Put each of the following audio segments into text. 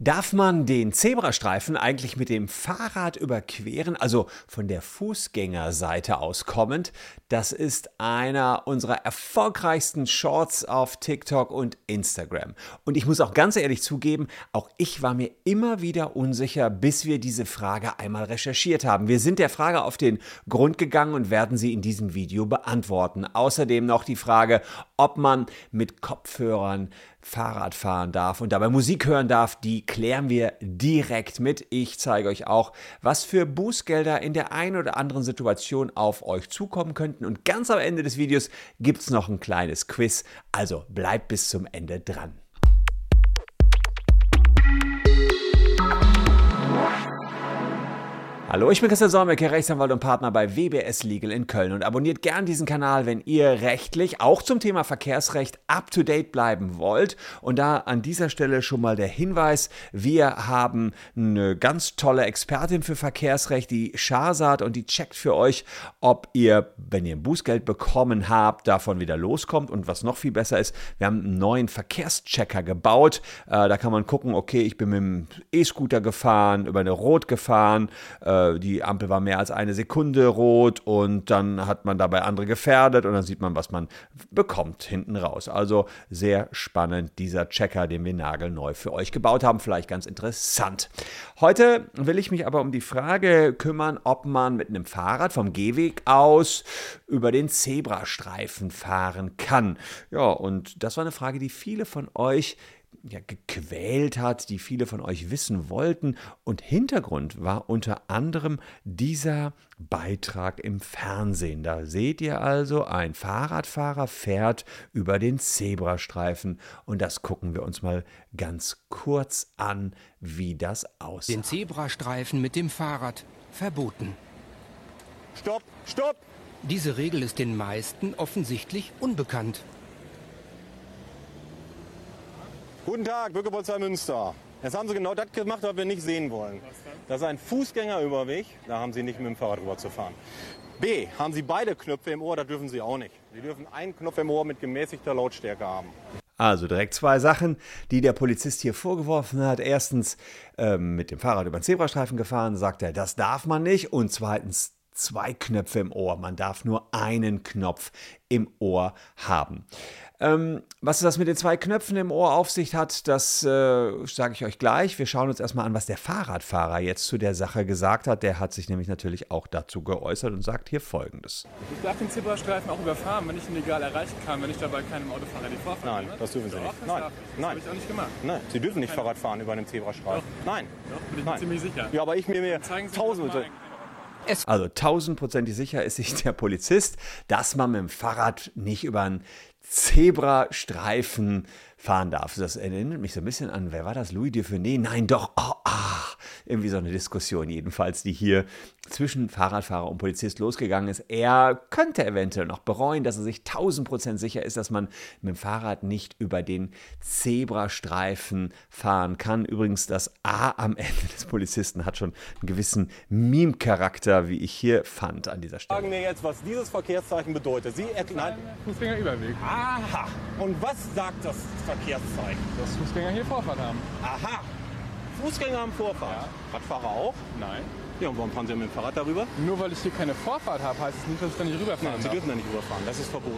Darf man den Zebrastreifen eigentlich mit dem Fahrrad überqueren, also von der Fußgängerseite aus kommend? Das ist einer unserer erfolgreichsten Shorts auf TikTok und Instagram. Und ich muss auch ganz ehrlich zugeben, auch ich war mir immer wieder unsicher, bis wir diese Frage einmal recherchiert haben. Wir sind der Frage auf den Grund gegangen und werden sie in diesem Video beantworten. Außerdem noch die Frage, ob man mit Kopfhörern Fahrrad fahren darf und dabei Musik hören darf, die klären wir direkt mit. Ich zeige euch auch, was für Bußgelder in der einen oder anderen Situation auf euch zukommen könnten. Und ganz am Ende des Videos gibt es noch ein kleines Quiz. Also bleibt bis zum Ende dran. Hallo, ich bin Christian Solmecke, Rechtsanwalt und Partner bei WBS Legal in Köln und abonniert gern diesen Kanal, wenn ihr rechtlich auch zum Thema Verkehrsrecht up to date bleiben wollt. Und da an dieser Stelle schon mal der Hinweis, wir haben eine ganz tolle Expertin für Verkehrsrecht, die Shahzad, und die checkt für euch, ob ihr, wenn ihr ein Bußgeld bekommen habt, davon wieder loskommt. Und was noch viel besser ist, wir haben einen neuen Verkehrschecker gebaut. Äh, da kann man gucken, okay, ich bin mit dem E-Scooter gefahren, über eine Rot gefahren, äh, die Ampel war mehr als eine Sekunde rot und dann hat man dabei andere gefährdet und dann sieht man, was man bekommt hinten raus. Also sehr spannend, dieser Checker, den wir nagelneu für euch gebaut haben. Vielleicht ganz interessant. Heute will ich mich aber um die Frage kümmern, ob man mit einem Fahrrad vom Gehweg aus über den Zebrastreifen fahren kann. Ja, und das war eine Frage, die viele von euch ja, gequält hat, die viele von euch wissen wollten. Und Hintergrund war unter anderem dieser Beitrag im Fernsehen. Da seht ihr also, ein Fahrradfahrer fährt über den Zebrastreifen. Und das gucken wir uns mal ganz kurz an, wie das aussieht. Den Zebrastreifen mit dem Fahrrad verboten. Stopp, stopp! Diese Regel ist den meisten offensichtlich unbekannt. Guten Tag, Bürgerpolizei Münster. Jetzt haben Sie genau das gemacht, was wir nicht sehen wollen. Das ist ein Fußgängerüberweg, da haben Sie nicht mit dem Fahrrad rüber zu fahren. B, haben Sie beide Knöpfe im Ohr, das dürfen Sie auch nicht. Sie dürfen einen Knopf im Ohr mit gemäßigter Lautstärke haben. Also direkt zwei Sachen, die der Polizist hier vorgeworfen hat. Erstens ähm, mit dem Fahrrad über den Zebrastreifen gefahren, sagt er, das darf man nicht. Und zweitens zwei Knöpfe im Ohr. Man darf nur einen Knopf im Ohr haben. Ähm, was das mit den zwei Knöpfen im Ohr auf sich hat, das äh, sage ich euch gleich. Wir schauen uns erstmal an, was der Fahrradfahrer jetzt zu der Sache gesagt hat. Der hat sich nämlich natürlich auch dazu geäußert und sagt hier folgendes. Ich darf den Zebrastreifen auch überfahren, wenn ich ihn legal erreichen kann, wenn ich dabei keinem Autofahrer die Vorfahrt Nein, das dürfen Sie Doch, nicht. das Nein, nein. habe ich auch nicht gemacht. Nein, Sie dürfen nicht Keine- Fahrrad fahren über einem Zebrastreifen. Nein. Doch, bin ich mir Nein. ziemlich sicher. Ja, aber ich mir, mir Zeigen Einen Also tausendprozentig sicher ist sich der Polizist, dass man mit dem Fahrrad nicht über einen Zebrastreifen fahren darf. Das erinnert mich so ein bisschen an, wer war das? Louis Dufournet? Nein, doch. Oh, irgendwie so eine Diskussion jedenfalls, die hier zwischen Fahrradfahrer und Polizist losgegangen ist. Er könnte eventuell noch bereuen, dass er sich 1000% sicher ist, dass man mit dem Fahrrad nicht über den Zebrastreifen fahren kann. Übrigens, das A am Ende des Polizisten hat schon einen gewissen Meme-Charakter, wie ich hier fand an dieser Stelle. Sagen mir jetzt, was dieses Verkehrszeichen bedeutet. Sie erklären. Fußgängerüberweg. Aha. Und was sagt das Verkehrszeichen? Dass Fußgänger hier Vorfahrt haben. Aha. Fußgänger haben Vorfahrt. Radfahrer auch? Nein. Ja, und warum fahren Sie mit dem Fahrrad darüber? Nur weil ich hier keine Vorfahrt habe, heißt es nicht, dass ich da nicht rüberfahren Nein, Sie darf. dürfen da nicht rüberfahren. Das ist verboten.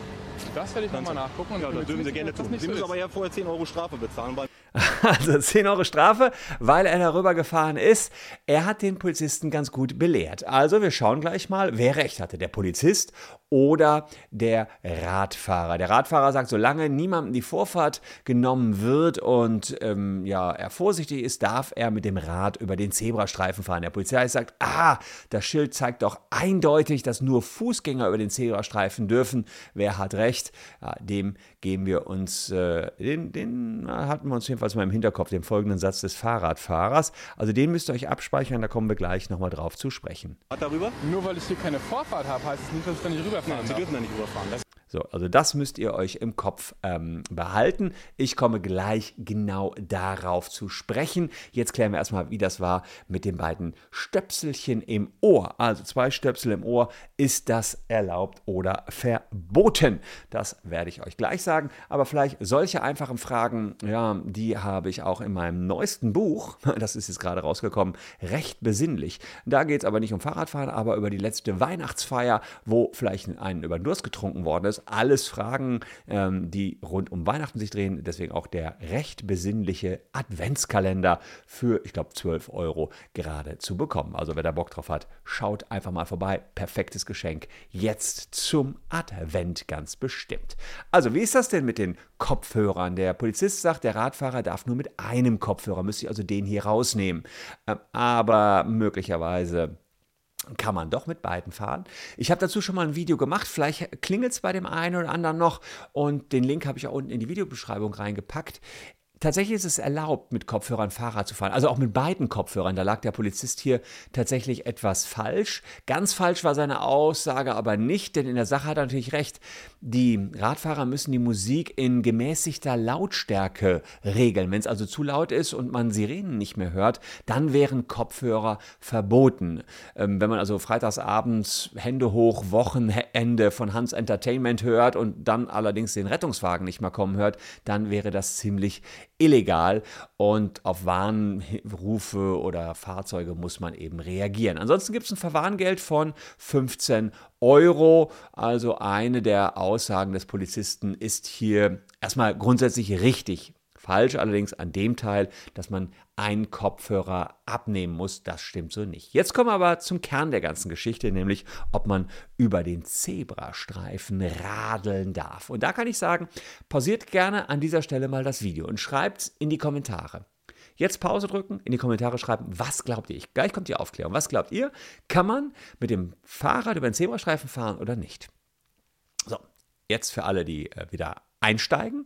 Das werde ich nochmal nachgucken. und Ja, das dürfen Sie gerne tun. das Sie müssen aber ja vorher 10 Euro Strafe bezahlen, weil Also 10 Euro Strafe, weil er darüber gefahren ist. Er hat den Polizisten ganz gut belehrt. Also wir schauen gleich mal, wer recht hatte, der Polizist oder der Radfahrer. Der Radfahrer sagt, solange niemandem die Vorfahrt genommen wird und ähm, ja, er vorsichtig ist, darf er mit dem Rad über den Zebrastreifen fahren. Der Polizei sagt, ah, das Schild zeigt doch eindeutig, dass nur Fußgänger über den Zebrastreifen dürfen. Wer hat recht? Ja, dem geben wir uns, äh, den, den hatten wir uns jedenfalls mal im Hinterkopf, den folgenden Satz des Fahrradfahrers. Also den müsst ihr euch abspeichern, da kommen wir gleich nochmal drauf zu sprechen. darüber? Nur weil ich hier keine Vorfahrt habe, heißt es nicht, dass ich da nicht rüberfahren Nein, Sie dürfen da nicht rüberfahren. Das So, also das müsst ihr euch im Kopf ähm, behalten. Ich komme gleich genau darauf zu sprechen. Jetzt klären wir erstmal, wie das war mit den beiden Stöpselchen im Ohr. Also zwei Stöpsel im Ohr. Ist das erlaubt oder verboten? Das werde ich euch gleich sagen. Aber vielleicht solche einfachen Fragen, ja, die habe ich auch in meinem neuesten Buch, das ist jetzt gerade rausgekommen, recht besinnlich. Da geht es aber nicht um Fahrradfahren, aber über die letzte Weihnachtsfeier, wo vielleicht einen über Durst getrunken worden ist alles Fragen, ähm, die rund um Weihnachten sich drehen. Deswegen auch der recht besinnliche Adventskalender für, ich glaube, 12 Euro gerade zu bekommen. Also wer da Bock drauf hat, schaut einfach mal vorbei. Perfektes Geschenk jetzt zum Advent ganz bestimmt. Also wie ist das denn mit den Kopfhörern? Der Polizist sagt, der Radfahrer darf nur mit einem Kopfhörer, müsste ich also den hier rausnehmen. Ähm, aber möglicherweise kann man doch mit beiden fahren. Ich habe dazu schon mal ein Video gemacht, vielleicht klingelt es bei dem einen oder anderen noch und den Link habe ich auch unten in die Videobeschreibung reingepackt. Tatsächlich ist es erlaubt, mit Kopfhörern Fahrrad zu fahren. Also auch mit beiden Kopfhörern. Da lag der Polizist hier tatsächlich etwas falsch. Ganz falsch war seine Aussage aber nicht, denn in der Sache hat er natürlich recht. Die Radfahrer müssen die Musik in gemäßigter Lautstärke regeln. Wenn es also zu laut ist und man Sirenen nicht mehr hört, dann wären Kopfhörer verboten. Ähm, wenn man also freitagsabends Hände hoch, Wochenende von Hans Entertainment hört und dann allerdings den Rettungswagen nicht mehr kommen hört, dann wäre das ziemlich illegal und auf Warnrufe oder Fahrzeuge muss man eben reagieren. Ansonsten gibt es ein Verwarngeld von 15 Euro. Also eine der Aussagen des Polizisten ist hier erstmal grundsätzlich richtig. Falsch allerdings an dem Teil, dass man einen Kopfhörer abnehmen muss. Das stimmt so nicht. Jetzt kommen wir aber zum Kern der ganzen Geschichte, nämlich ob man über den Zebrastreifen radeln darf. Und da kann ich sagen, pausiert gerne an dieser Stelle mal das Video und schreibt in die Kommentare. Jetzt Pause drücken, in die Kommentare schreiben, was glaubt ihr? Gleich kommt die Aufklärung. Was glaubt ihr? Kann man mit dem Fahrrad über den Zebrastreifen fahren oder nicht? So, jetzt für alle, die äh, wieder einsteigen.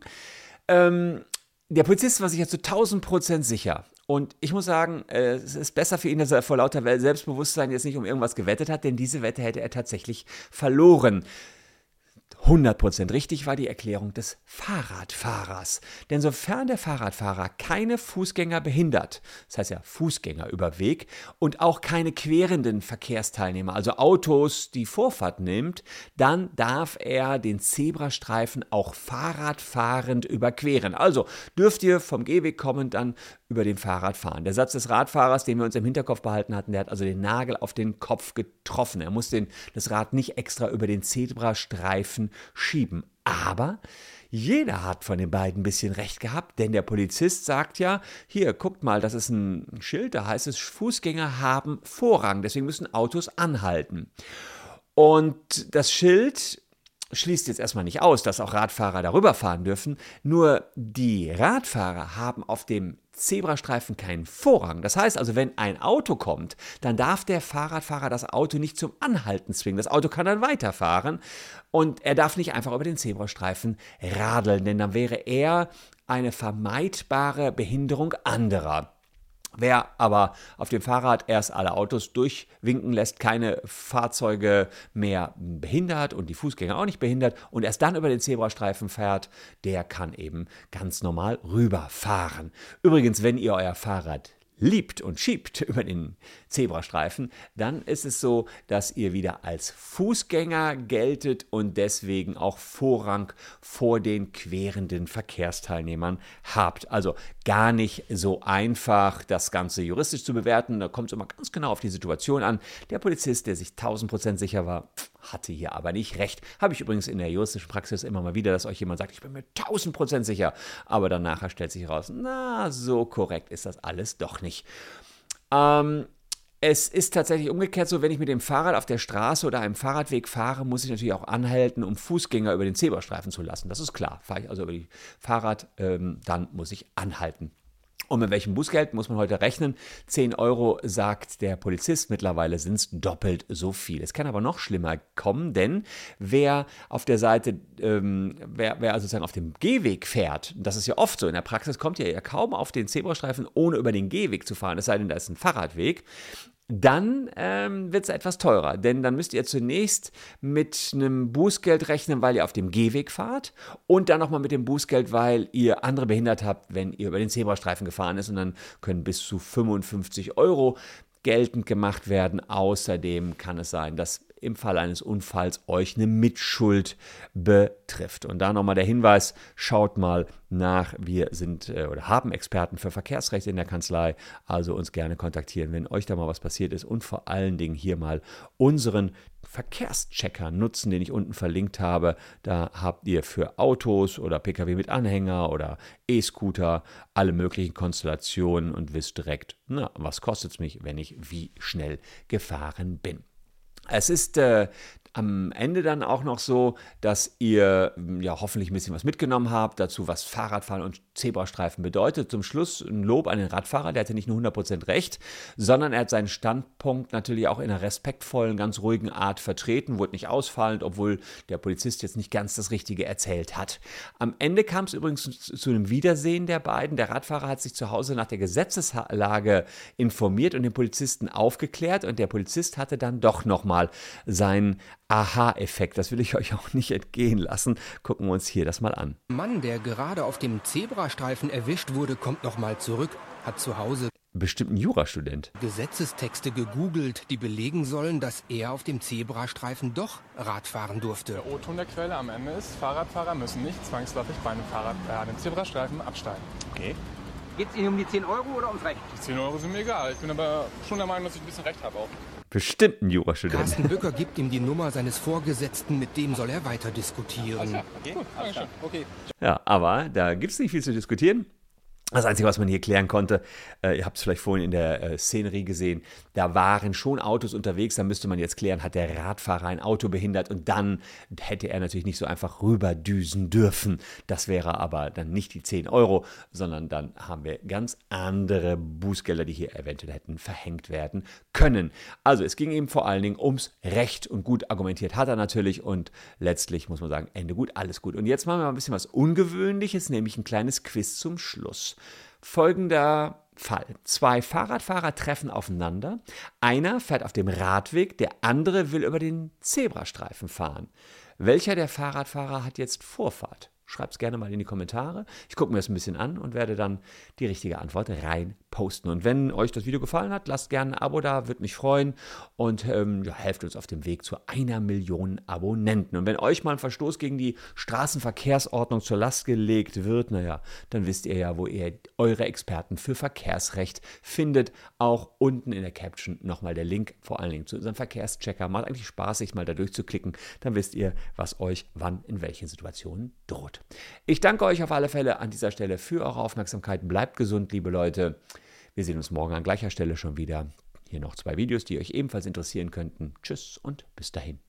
Ähm, der Polizist war sich ja zu 1000 Prozent sicher. Und ich muss sagen, äh, es ist besser für ihn, dass er vor lauter Selbstbewusstsein jetzt nicht um irgendwas gewettet hat, denn diese Wette hätte er tatsächlich verloren. 100% richtig war die Erklärung des Fahrradfahrers. Denn sofern der Fahrradfahrer keine Fußgänger behindert, das heißt ja Fußgänger über und auch keine querenden Verkehrsteilnehmer, also Autos, die Vorfahrt nimmt, dann darf er den Zebrastreifen auch fahrradfahrend überqueren. Also dürft ihr vom Gehweg kommen, dann über den Fahrrad fahren. Der Satz des Radfahrers, den wir uns im Hinterkopf behalten hatten, der hat also den Nagel auf den Kopf getroffen. Er muss den, das Rad nicht extra über den Zebrastreifen schieben. Aber jeder hat von den beiden ein bisschen recht gehabt, denn der Polizist sagt ja, hier, guckt mal, das ist ein Schild, da heißt es, Fußgänger haben Vorrang, deswegen müssen Autos anhalten. Und das Schild schließt jetzt erstmal nicht aus, dass auch Radfahrer darüber fahren dürfen, nur die Radfahrer haben auf dem Zebrastreifen keinen Vorrang. Das heißt also, wenn ein Auto kommt, dann darf der Fahrradfahrer das Auto nicht zum Anhalten zwingen. Das Auto kann dann weiterfahren und er darf nicht einfach über den Zebrastreifen radeln, denn dann wäre er eine vermeidbare Behinderung anderer. Wer aber auf dem Fahrrad erst alle Autos durchwinken lässt, keine Fahrzeuge mehr behindert und die Fußgänger auch nicht behindert und erst dann über den Zebrastreifen fährt, der kann eben ganz normal rüberfahren. Übrigens, wenn ihr euer Fahrrad liebt und schiebt über den Zebrastreifen, dann ist es so, dass ihr wieder als Fußgänger geltet und deswegen auch Vorrang vor den querenden Verkehrsteilnehmern habt. Also gar nicht so einfach, das Ganze juristisch zu bewerten. Da kommt es immer ganz genau auf die Situation an. Der Polizist, der sich 1000% sicher war, hatte hier aber nicht recht. Habe ich übrigens in der juristischen Praxis immer mal wieder, dass euch jemand sagt, ich bin mir 1000% sicher. Aber dann stellt sich heraus, na, so korrekt ist das alles doch nicht. Ähm, es ist tatsächlich umgekehrt so, wenn ich mit dem Fahrrad auf der Straße oder einem Fahrradweg fahre, muss ich natürlich auch anhalten, um Fußgänger über den Zebrastreifen zu lassen. Das ist klar. Fahre ich also über die Fahrrad, ähm, dann muss ich anhalten. Und mit welchem Bußgeld muss man heute rechnen? 10 Euro, sagt der Polizist. Mittlerweile sind es doppelt so viel. Es kann aber noch schlimmer kommen, denn wer auf der Seite, ähm, wer, wer also sozusagen auf dem Gehweg fährt, das ist ja oft so, in der Praxis kommt ja kaum auf den Zebrastreifen, ohne über den Gehweg zu fahren, es sei denn, da ist ein Fahrradweg. Dann ähm, wird es etwas teurer, denn dann müsst ihr zunächst mit einem Bußgeld rechnen, weil ihr auf dem Gehweg fahrt. Und dann nochmal mit dem Bußgeld, weil ihr andere behindert habt, wenn ihr über den Zebrastreifen gefahren ist. Und dann können bis zu 55 Euro geltend gemacht werden. Außerdem kann es sein, dass im Fall eines Unfalls euch eine Mitschuld betrifft. Und da nochmal der Hinweis, schaut mal nach, wir sind äh, oder haben Experten für Verkehrsrecht in der Kanzlei, also uns gerne kontaktieren, wenn euch da mal was passiert ist und vor allen Dingen hier mal unseren Verkehrschecker nutzen, den ich unten verlinkt habe. Da habt ihr für Autos oder Pkw mit Anhänger oder E-Scooter alle möglichen Konstellationen und wisst direkt, na, was kostet es mich, wenn ich wie schnell gefahren bin. Es ist äh, am Ende dann auch noch so, dass ihr ja hoffentlich ein bisschen was mitgenommen habt, dazu was Fahrradfahren und Zebrastreifen bedeutet. Zum Schluss ein Lob an den Radfahrer, der hatte nicht nur 100% recht, sondern er hat seinen Standpunkt natürlich auch in einer respektvollen, ganz ruhigen Art vertreten, wurde nicht ausfallend, obwohl der Polizist jetzt nicht ganz das Richtige erzählt hat. Am Ende kam es übrigens zu einem Wiedersehen der beiden. Der Radfahrer hat sich zu Hause nach der Gesetzeslage informiert und den Polizisten aufgeklärt und der Polizist hatte dann doch nochmal seinen Aha-Effekt. Das will ich euch auch nicht entgehen lassen. Gucken wir uns hier das mal an. Mann, der gerade auf dem Zebrastreifen erwischt wurde, kommt nochmal zurück, hat zu Hause bestimmt ein Jurastudent. Gesetzestexte gegoogelt, die belegen sollen, dass er auf dem Zebrastreifen doch Rad fahren durfte. Der O-Ton der Quelle am Ende ist, Fahrradfahrer müssen nicht zwangsläufig bei einem Fahrrad äh, an den Zebrastreifen absteigen. Okay. Geht es Ihnen um die 10 Euro oder ums Recht? Die 10 Euro sind mir egal. Ich bin aber schon der Meinung, dass ich ein bisschen Recht habe auch. Bestimmt ein Jurastudent. Carsten Bücker gibt ihm die Nummer seines Vorgesetzten, mit dem soll er weiter diskutieren. Okay, Gut, alles klar. Dankeschön. Okay. Ja, aber da gibt es nicht viel zu diskutieren. Das Einzige, was man hier klären konnte, äh, ihr habt es vielleicht vorhin in der äh, Szenerie gesehen, da waren schon Autos unterwegs, da müsste man jetzt klären, hat der Radfahrer ein Auto behindert und dann hätte er natürlich nicht so einfach rüberdüsen dürfen. Das wäre aber dann nicht die 10 Euro, sondern dann haben wir ganz andere Bußgelder, die hier eventuell hätten verhängt werden können. Also es ging eben vor allen Dingen ums Recht und gut argumentiert hat er natürlich und letztlich muss man sagen, Ende gut, alles gut. Und jetzt machen wir mal ein bisschen was Ungewöhnliches, nämlich ein kleines Quiz zum Schluss. Folgender Fall. Zwei Fahrradfahrer treffen aufeinander. Einer fährt auf dem Radweg, der andere will über den Zebrastreifen fahren. Welcher der Fahrradfahrer hat jetzt Vorfahrt? Schreibt es gerne mal in die Kommentare. Ich gucke mir das ein bisschen an und werde dann die richtige Antwort rein posten. Und wenn euch das Video gefallen hat, lasst gerne ein Abo da, würde mich freuen und ähm, ja, helft uns auf dem Weg zu einer Million Abonnenten. Und wenn euch mal ein Verstoß gegen die Straßenverkehrsordnung zur Last gelegt wird, naja, dann wisst ihr ja, wo ihr eure Experten für Verkehrsrecht findet. Auch unten in der Caption nochmal der Link, vor allen Dingen zu unserem Verkehrschecker. Macht eigentlich Spaß, sich mal da durchzuklicken. Dann wisst ihr, was euch wann in welchen Situationen droht. Ich danke euch auf alle Fälle an dieser Stelle für eure Aufmerksamkeit. Bleibt gesund, liebe Leute. Wir sehen uns morgen an gleicher Stelle schon wieder. Hier noch zwei Videos, die euch ebenfalls interessieren könnten. Tschüss und bis dahin.